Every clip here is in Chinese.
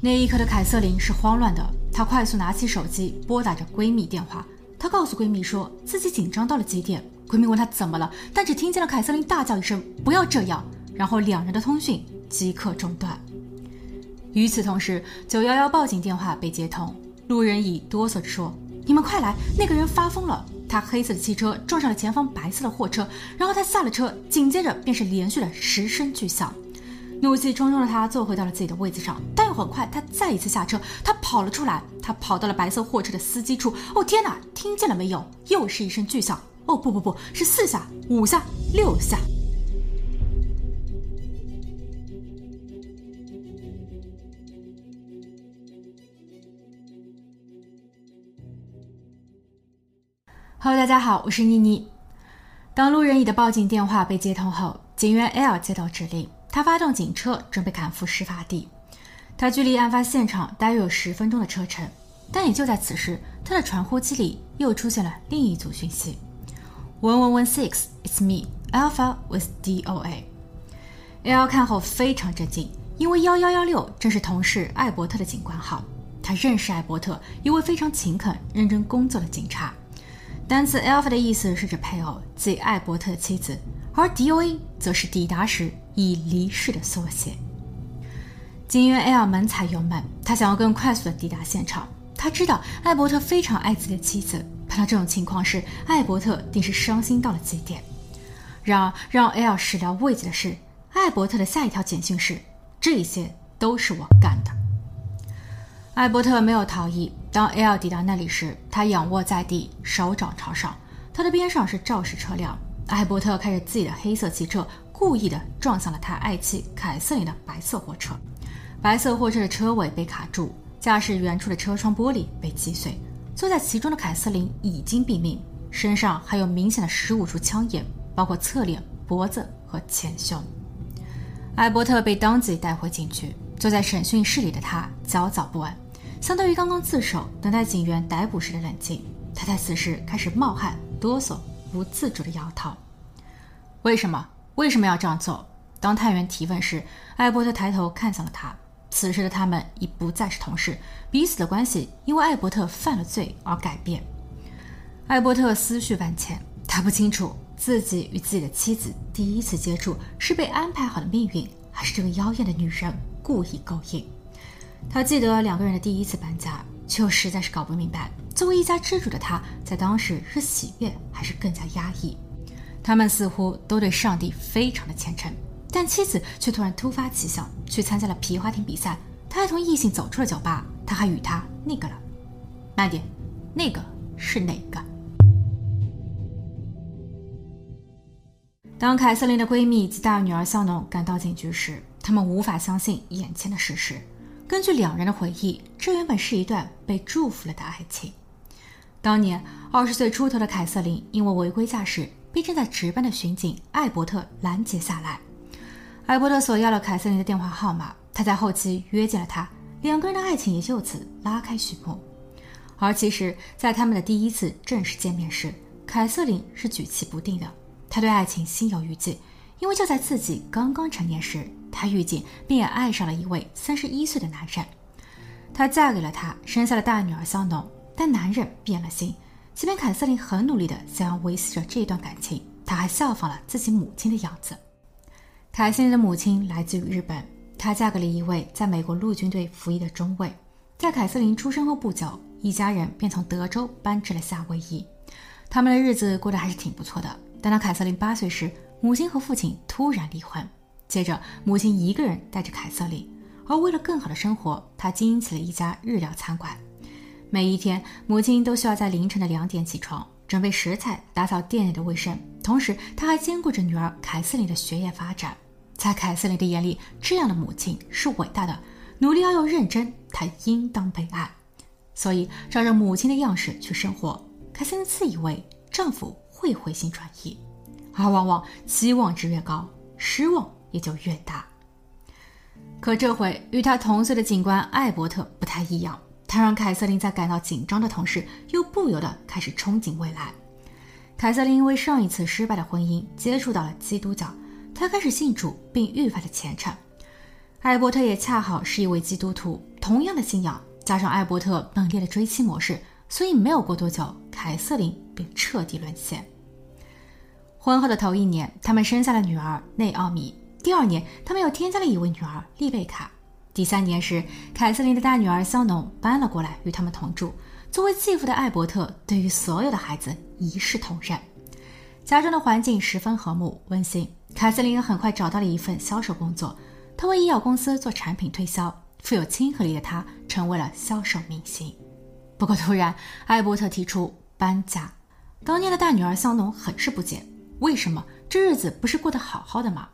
那一刻的凯瑟琳是慌乱的，她快速拿起手机拨打着闺蜜电话。她告诉闺蜜说自己紧张到了极点。闺蜜问她怎么了，但只听见了凯瑟琳大叫一声“不要这样”，然后两人的通讯即刻中断。与此同时，九幺幺报警电话被接通，路人乙哆嗦着说：“你们快来，那个人发疯了！他黑色的汽车撞上了前方白色的货车，然后他下了车，紧接着便是连续的十声巨响。”怒气冲冲的他坐回到了自己的位子上，但又很快，他再一次下车，他跑了出来，他跑到了白色货车的司机处。哦天哪，听见了没有？又是一声巨响。哦不不不，是四下、五下、六下。Hello，大家好，我是妮妮。当路人乙的报警电话被接通后，警员 L 接到指令。他发动警车，准备赶赴事发地。他距离案发现场大约有十分钟的车程，但也就在此时，他的传呼机里又出现了另一组讯息：One One One Six，It's me，Alpha with DOA。L 看后非常震惊，因为幺幺幺六正是同事艾伯特的警官号。他认识艾伯特，一位非常勤恳、认真工作的警察。单词 Alpha 的意思是指配偶，即艾伯特的妻子。而 DOA 则是抵达时已离世的缩写。警员 L 猛踩油门，他想要更快速的抵达现场。他知道艾伯特非常爱自己的妻子，碰到这种情况时，艾伯特定是伤心到了极点。然而，让 L 始料未及的是，艾伯特的下一条简讯是：“这一些都是我干的。”艾伯特没有逃逸。当 L 抵达那里时，他仰卧在地，手掌朝上，他的边上是肇事车辆。艾伯特开着自己的黑色汽车，故意的撞向了他爱妻凯瑟琳的白色货车。白色货车的车尾被卡住，驾驶员处的车窗玻璃被击碎。坐在其中的凯瑟琳已经毙命，身上还有明显的十五处枪眼，包括侧脸、脖子和前胸。艾伯特被当即带回警局。坐在审讯室里的他焦躁不安，相对于刚刚自首等待警员逮捕时的冷静，他在此时开始冒汗、哆嗦。不自主的摇头。为什么？为什么要这样做？当探员提问时，艾伯特抬头看向了他。此时的他们已不再是同事，彼此的关系因为艾伯特犯了罪而改变。艾伯特思绪万千，他不清楚自己与自己的妻子第一次接触是被安排好的命运，还是这个妖艳的女人故意勾引。他记得两个人的第一次搬家，却又实在是搞不明白。作为一家之主的他，在当时是喜悦还是更加压抑？他们似乎都对上帝非常的虔诚，但妻子却突然突发奇想，去参加了皮划艇比赛。他还同异性走出了酒吧，他还与他那个了。慢点，那个是哪个？当凯瑟琳的闺蜜及大女儿肖农赶到警局时，他们无法相信眼前的事实。根据两人的回忆，这原本是一段被祝福了的爱情。当年二十岁出头的凯瑟琳因为违规驾驶被正在值班的巡警艾伯特拦截下来。艾伯特索要了凯瑟琳的电话号码，他在后期约见了她，两个人的爱情也就此拉开序幕。而其实，在他们的第一次正式见面时，凯瑟琳是举棋不定的，她对爱情心有余悸，因为就在自己刚刚成年时，她遇见并也爱上了一位三十一岁的男人，她嫁给了他，生下了大女儿肖农。但男人变了心，即便凯瑟琳很努力的想要维系着这段感情，她还效仿了自己母亲的样子。凯瑟琳的母亲来自于日本，她嫁给了一位在美国陆军队服役的中尉。在凯瑟琳出生后不久，一家人便从德州搬至了夏威夷。他们的日子过得还是挺不错的。但当凯瑟琳八岁时，母亲和父亲突然离婚，接着母亲一个人带着凯瑟琳，而为了更好的生活，她经营起了一家日料餐馆。每一天，母亲都需要在凌晨的两点起床，准备食材，打扫店内的卫生，同时她还兼顾着女儿凯瑟琳的学业发展。在凯瑟琳的眼里，这样的母亲是伟大的，努力而又认真，她应当被爱。所以，照着母亲的样式去生活，凯瑟琳自以为丈夫会回心转意，而往往期望值越高，失望也就越大。可这回与他同岁的警官艾伯特不太一样。他让凯瑟琳在感到紧张的同时，又不由得开始憧憬未来。凯瑟琳因为上一次失败的婚姻，接触到了基督教，她开始信主并愈发的虔诚。艾伯特也恰好是一位基督徒，同样的信仰，加上艾伯特猛烈的追妻模式，所以没有过多久，凯瑟琳便彻底沦陷。婚后的头一年，他们生下了女儿内奥米。第二年，他们又添加了一位女儿丽贝卡。第三年时，凯瑟琳的大女儿肖农搬了过来与他们同住。作为继父的艾伯特对于所有的孩子一视同仁，家中的环境十分和睦温馨。凯瑟琳很快找到了一份销售工作，她为医药公司做产品推销。富有亲和力的她成为了销售明星。不过，突然艾伯特提出搬家，当年的大女儿肖农很是不解。为什么这日子不是过得好好的吗？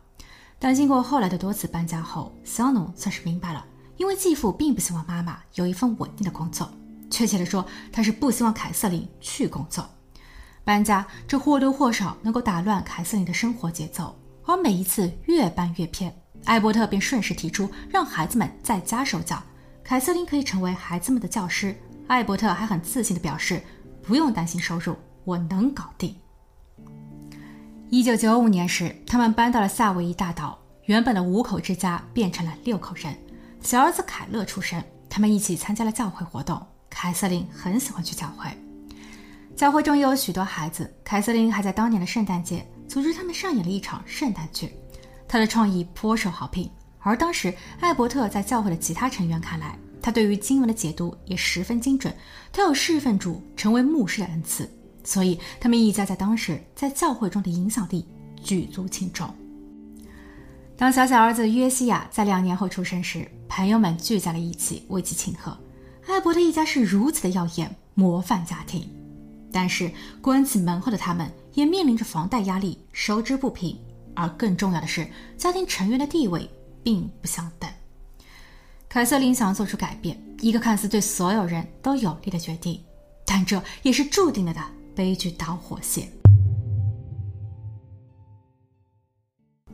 但经过后来的多次搬家后，肖农算是明白了，因为继父并不希望妈妈有一份稳定的工作，确切的说，他是不希望凯瑟琳去工作。搬家这或多或少能够打乱凯瑟琳的生活节奏，而每一次越搬越偏，艾伯特便顺势提出让孩子们在家受教，凯瑟琳可以成为孩子们的教师。艾伯特还很自信地表示，不用担心收入，我能搞定。一九九五年时，他们搬到了夏威夷大岛，原本的五口之家变成了六口人。小儿子凯勒出生，他们一起参加了教会活动。凯瑟琳很喜欢去教会，教会中也有许多孩子。凯瑟琳还在当年的圣诞节组织他们上演了一场圣诞剧，她的创意颇受好评。而当时艾伯特在教会的其他成员看来，他对于经文的解读也十分精准，他有侍奉主、成为牧师的恩赐。所以，他们一家在当时在教会中的影响力举足轻重。当小小儿子约西亚在两年后出生时，朋友们聚在了一起为其庆贺。艾伯特一家是如此的耀眼，模范家庭。但是，关起门后的他们也面临着房贷压力、收支不平，而更重要的是，家庭成员的地位并不相等。凯瑟琳想要做出改变，一个看似对所有人都有利的决定，但这也是注定了的。悲剧导火线。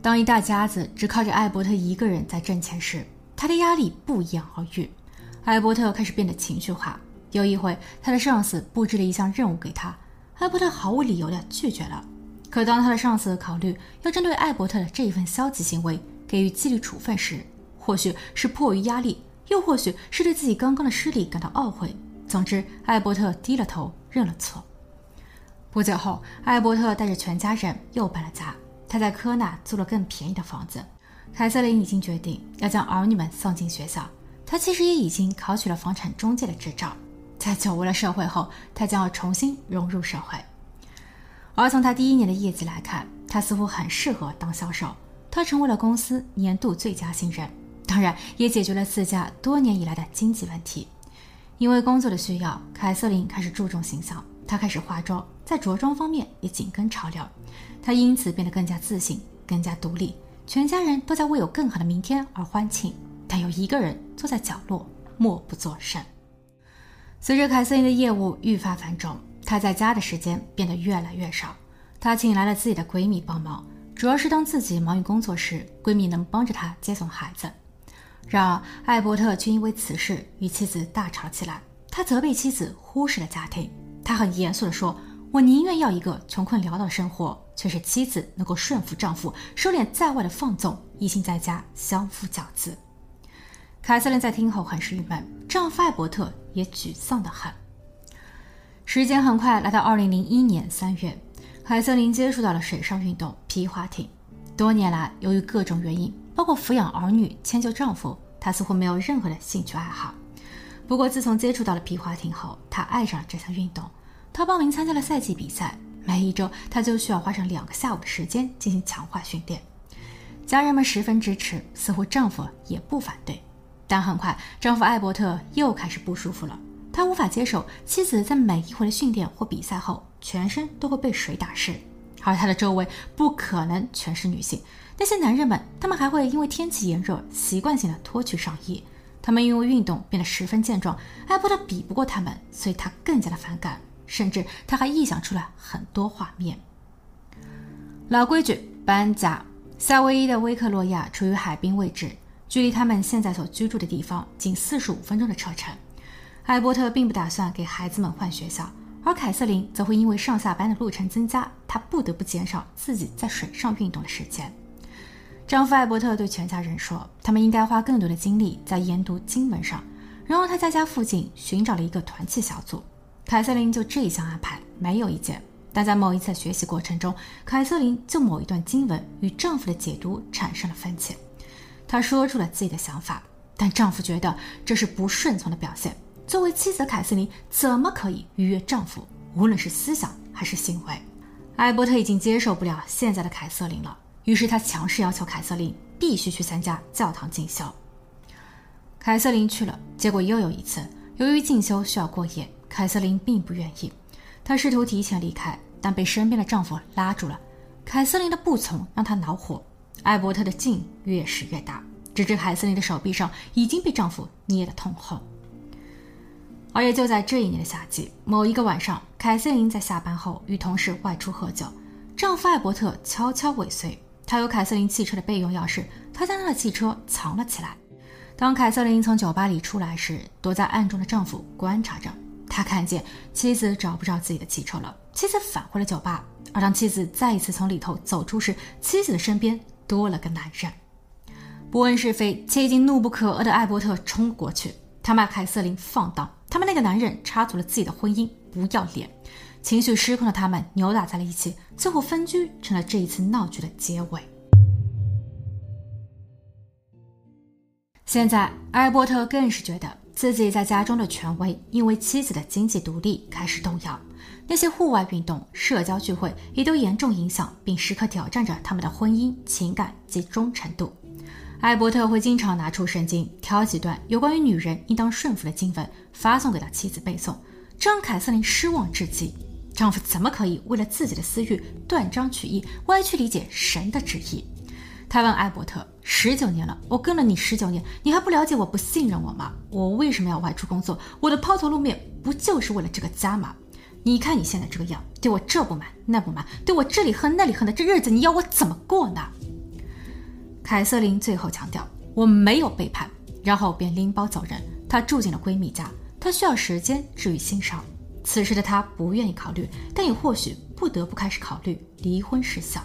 当一大家子只靠着艾伯特一个人在挣钱时，他的压力不言而喻。艾伯特开始变得情绪化。有一回，他的上司布置了一项任务给他，艾伯特毫无理由的拒绝了。可当他的上司考虑要针对艾伯特的这一份消极行为给予纪律处分时，或许是迫于压力，又或许是对自己刚刚的失利感到懊悔。总之，艾伯特低了头认了错。不久后，艾伯特带着全家人又搬了家。他在科纳租了更便宜的房子。凯瑟琳已经决定要将儿女们送进学校。他其实也已经考取了房产中介的执照。在久违了社会后，他将要重新融入社会。而从他第一年的业绩来看，他似乎很适合当销售。他成为了公司年度最佳新人，当然也解决了自家多年以来的经济问题。因为工作的需要，凯瑟琳开始注重形象。她开始化妆。在着装方面也紧跟潮流，他因此变得更加自信、更加独立。全家人都在为有更好的明天而欢庆，但有一个人坐在角落默不作声。随着凯瑟琳的业务愈发繁重，她在家的时间变得越来越少。她请来了自己的闺蜜帮忙，主要是当自己忙于工作时，闺蜜能帮着她接送孩子。然而，艾伯特却因为此事与妻子大吵起来。他责备妻子忽视了家庭，他很严肃地说。我宁愿要一个穷困潦倒的生活，却是妻子能够顺服丈夫，收敛在外的放纵，一心在家相夫教子。凯瑟琳在听后很是郁闷，丈夫艾伯特也沮丧的很。时间很快来到二零零一年三月，凯瑟琳接触到了水上运动皮划艇。多年来，由于各种原因，包括抚养儿女、迁就丈夫，她似乎没有任何的兴趣爱好。不过，自从接触到了皮划艇后，她爱上了这项运动。他报名参加了赛季比赛，每一周他就需要花上两个下午的时间进行强化训练。家人们十分支持，似乎丈夫也不反对。但很快，丈夫艾伯特又开始不舒服了。他无法接受妻子在每一回的训练或比赛后，全身都会被水打湿，而他的周围不可能全是女性。那些男人们，他们还会因为天气炎热，习惯性的脱去上衣。他们因为运动变得十分健壮，艾伯特比不过他们，所以他更加的反感。甚至他还臆想出来很多画面。老规矩，搬家。夏威夷的威克洛亚处于海滨位置，距离他们现在所居住的地方仅四十五分钟的车程。艾伯特并不打算给孩子们换学校，而凯瑟琳则会因为上下班的路程增加，她不得不减少自己在水上运动的时间。丈夫艾伯特对全家人说：“他们应该花更多的精力在研读经文上。”然后他在家附近寻找了一个团契小组。凯瑟琳就这一项安排没有意见，但在某一次学习过程中，凯瑟琳就某一段经文与丈夫的解读产生了分歧。她说出了自己的想法，但丈夫觉得这是不顺从的表现。作为妻子凯瑟琳怎么可以逾越丈夫？无论是思想还是行为，艾伯特已经接受不了现在的凯瑟琳了。于是他强势要求凯瑟琳必须去参加教堂进修。凯瑟琳去了，结果又有一次，由于进修需要过夜，凯瑟琳并不愿意。她试图提前离开，但被身边的丈夫拉住了。凯瑟琳的不从让她恼火，艾伯特的劲越使越大，直至凯瑟琳的手臂上已经被丈夫捏得通红。而也就在这一年的夏季，某一个晚上，凯瑟琳在下班后与同事外出喝酒，丈夫艾伯特悄悄尾随。他有凯瑟琳汽车的备用钥匙，他将他的汽车藏了起来。当凯瑟琳从酒吧里出来时，躲在暗中的丈夫观察着。他看见妻子找不着自己的汽车了，妻子返回了酒吧。而当妻子再一次从里头走出时，妻子的身边多了个男人。不问是非且已经怒不可遏的艾伯特冲过去，他骂凯瑟琳放荡。他们那个男人插足了自己的婚姻，不要脸！情绪失控的他们扭打在了一起，最后分居成了这一次闹剧的结尾。现在，艾伯特更是觉得自己在家中的权威因为妻子的经济独立开始动摇，那些户外运动、社交聚会也都严重影响并时刻挑战着他们的婚姻、情感及忠诚度。艾伯特会经常拿出圣经，挑几段有关于女人应当顺服的经文，发送给他妻子背诵，这让凯瑟琳失望至极。丈夫怎么可以为了自己的私欲断章取义、歪曲理解神的旨意？他问艾伯特：“十九年了，我跟了你十九年，你还不了解我、不信任我吗？我为什么要外出工作？我的抛头露面不就是为了这个家吗？你看你现在这个样，对我这不满那不满，对我这里恨那里恨的，这日子你要我怎么过呢？”凯瑟琳最后强调：“我没有背叛。”然后便拎包走人。她住进了闺蜜家。她需要时间治愈心伤。此时的她不愿意考虑，但也或许不得不开始考虑离婚事项。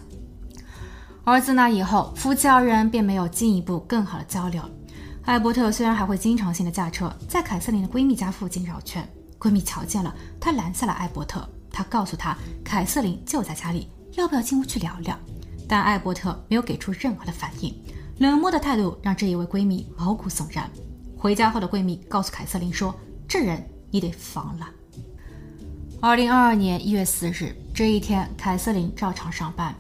而自那以后，夫妻二人便没有进一步更好的交流。艾伯特虽然还会经常性的驾车在凯瑟琳的闺蜜家附近绕圈，闺蜜瞧见了，她拦下了艾伯特。她告诉他，凯瑟琳就在家里，要不要进屋去聊聊？但艾伯特没有给出任何的反应，冷漠的态度让这一位闺蜜毛骨悚然。回家后的闺蜜告诉凯瑟琳说：“这人你得防了。”二零二二年一月四日这一天，凯瑟琳照常上班。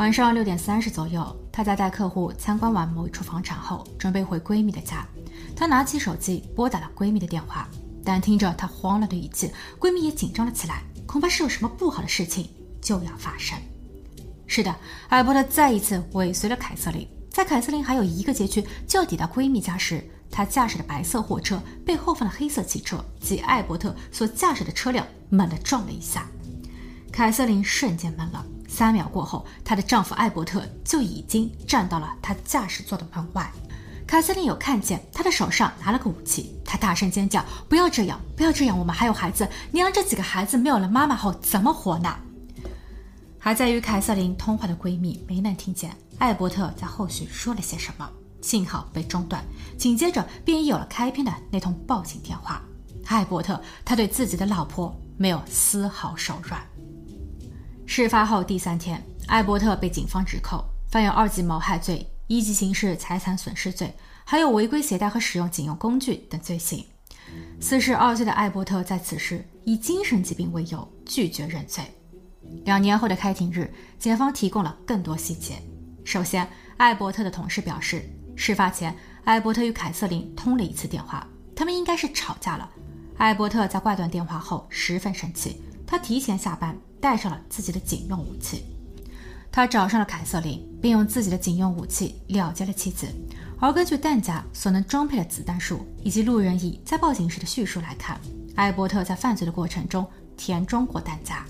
晚上六点三十左右，她在带客户参观完某一处房产后，准备回闺蜜的家。她拿起手机拨打了闺蜜的电话，但听着她慌乱的语气，闺蜜也紧张了起来，恐怕是有什么不好的事情就要发生。是的，艾伯特再一次尾随了凯瑟琳。在凯瑟琳还有一个街区就要抵达闺蜜家时，他驾驶的白色货车被后方的黑色汽车及艾伯特所驾驶的车辆猛地撞了一下，凯瑟琳瞬间懵了。三秒过后，她的丈夫艾伯特就已经站到了她驾驶座的门外。凯瑟琳有看见他的手上拿了个武器，她大声尖叫：“不要这样，不要这样！我们还有孩子，你让这几个孩子没有了妈妈后怎么活呢？”还在与凯瑟琳通话的闺蜜没能听见艾伯特在后续说了些什么，信号被中断，紧接着便有了开篇的那通报警电话。艾伯特他对自己的老婆没有丝毫手软。事发后第三天，艾伯特被警方指控犯有二级谋害罪、一级刑事财产损失罪，还有违规携带和使用警用工具等罪行。四十二岁的艾伯特在此时以精神疾病为由拒绝认罪。两年后的开庭日，检方提供了更多细节。首先，艾伯特的同事表示，事发前，艾伯特与凯瑟琳通了一次电话，他们应该是吵架了。艾伯特在挂断电话后十分生气，他提前下班，带上了自己的警用武器。他找上了凯瑟琳，并用自己的警用武器了结了妻子。而根据弹夹所能装配的子弹数以及路人乙在报警时的叙述来看，艾伯特在犯罪的过程中填装过弹夹。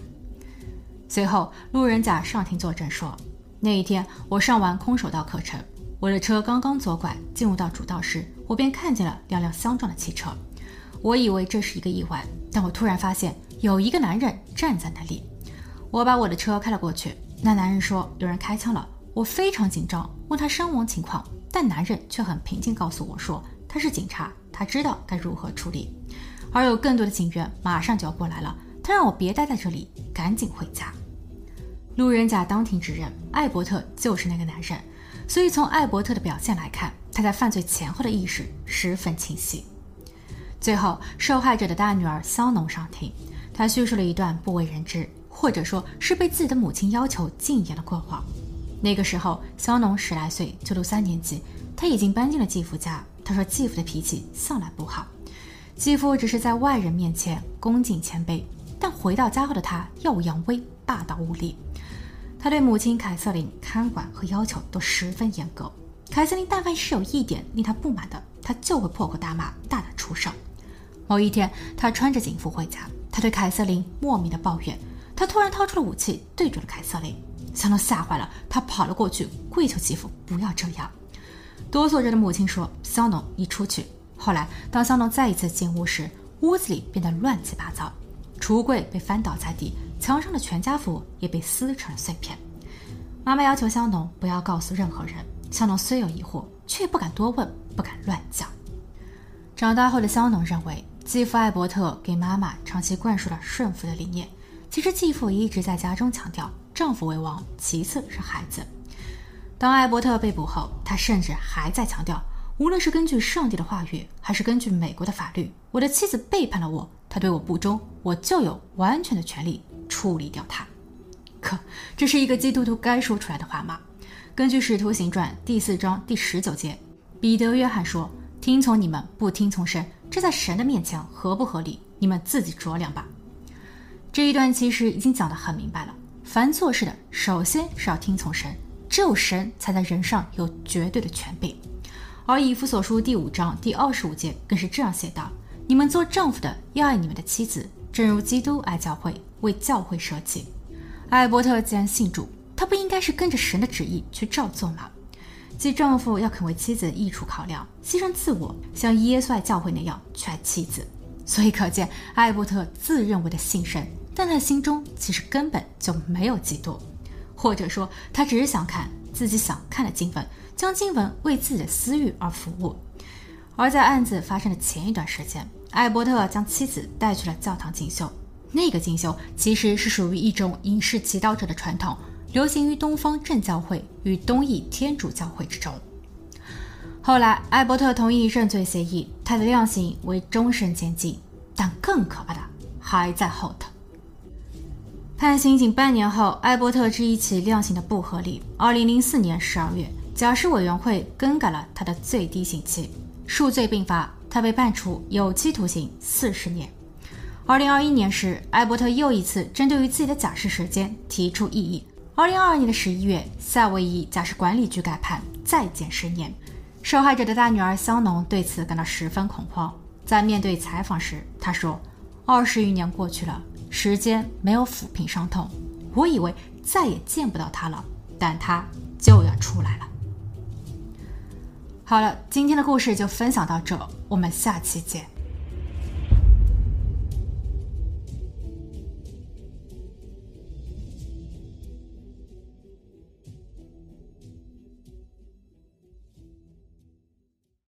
随后，路人甲上庭作证说：“那一天我上完空手道课程，我的车刚刚左拐进入到主道时，我便看见了两辆相撞的汽车。我以为这是一个意外，但我突然发现有一个男人站在那里。我把我的车开了过去。那男人说有人开枪了。我非常紧张，问他伤亡情况，但男人却很平静告诉我说他是警察，他知道该如何处理。而有更多的警员马上就要过来了，他让我别待在这里，赶紧回家。路人甲当庭指认，艾伯特就是那个男人。所以从艾伯特的表现来看，他在犯罪前后的意识十分清晰。最后，受害者的大女儿肖农上庭，她叙述了一段不为人知，或者说是被自己的母亲要求禁言的过往。那个时候，肖农十来岁，就读三年级，他已经搬进了继父家。他说继父的脾气向来不好，继父只是在外人面前恭敬谦卑，但回到家后的他耀武扬威，霸道无理。他对母亲凯瑟琳看管和要求都十分严格。凯瑟琳但凡是有一点令他不满的，他就会破口大骂，大打出手。某一天，他穿着警服回家，他对凯瑟琳莫名的抱怨。他突然掏出了武器，对准了凯瑟琳。香农吓坏了，他跑了过去，跪求继父不要这样。哆嗦着的母亲说：“香农，你出去。”后来，当香农再一次进屋时，屋子里变得乱七八糟，橱柜被翻倒在地。墙上的全家福也被撕成了碎片。妈妈要求香农不要告诉任何人。香农虽有疑惑，却不敢多问，不敢乱讲。长大后的香农认为，继父艾伯特给妈妈长期灌输了顺服的理念。其实继父也一直在家中强调丈夫为王，其次是孩子。当艾伯特被捕后，他甚至还在强调，无论是根据上帝的话语，还是根据美国的法律，我的妻子背叛了我，她对我不忠，我就有完全的权利。处理掉他，可这是一个基督徒该说出来的话吗？根据《使徒行传》第四章第十九节，彼得、约翰说：“听从你们，不听从神，这在神的面前合不合理？你们自己酌量吧。”这一段其实已经讲得很明白了。凡做事的，首先是要听从神，只有神才在人上有绝对的权柄。而以弗所书第五章第二十五节更是这样写道：“你们做丈夫的要爱你们的妻子。”正如基督爱教会，为教会舍己。艾伯特既然信主，他不应该是跟着神的旨意去照做吗？即丈夫要肯为妻子的益处考量，牺牲自我，像耶稣爱教会那样去爱妻子。所以可见，艾伯特自认为的信神，但他心中其实根本就没有嫉妒，或者说，他只是想看自己想看的经文，将经文为自己的私欲而服务。而在案子发生的前一段时间。艾伯特将妻子带去了教堂进修，那个进修其实是属于一种隐士祈祷者的传统，流行于东方正教会与东翼天主教会之中。后来，艾伯特同意认罪协议，他的量刑为终身监禁。但更可怕的还在后头。判刑仅半年后，艾伯特质疑其量刑的不合理。二零零四年十二月，假释委员会更改了他的最低刑期，数罪并罚。他被判处有期徒刑四十年。二零二一年时，艾伯特又一次针对于自己的假释时间提出异议。二零二二年的十一月，夏威夷假释管理局改判再减十年。受害者的大女儿香农对此感到十分恐慌。在面对采访时，她说：“二十余年过去了，时间没有抚平伤痛。我以为再也见不到他了，但他就要出来了。”好了，今天的故事就分享到这，我们下期见。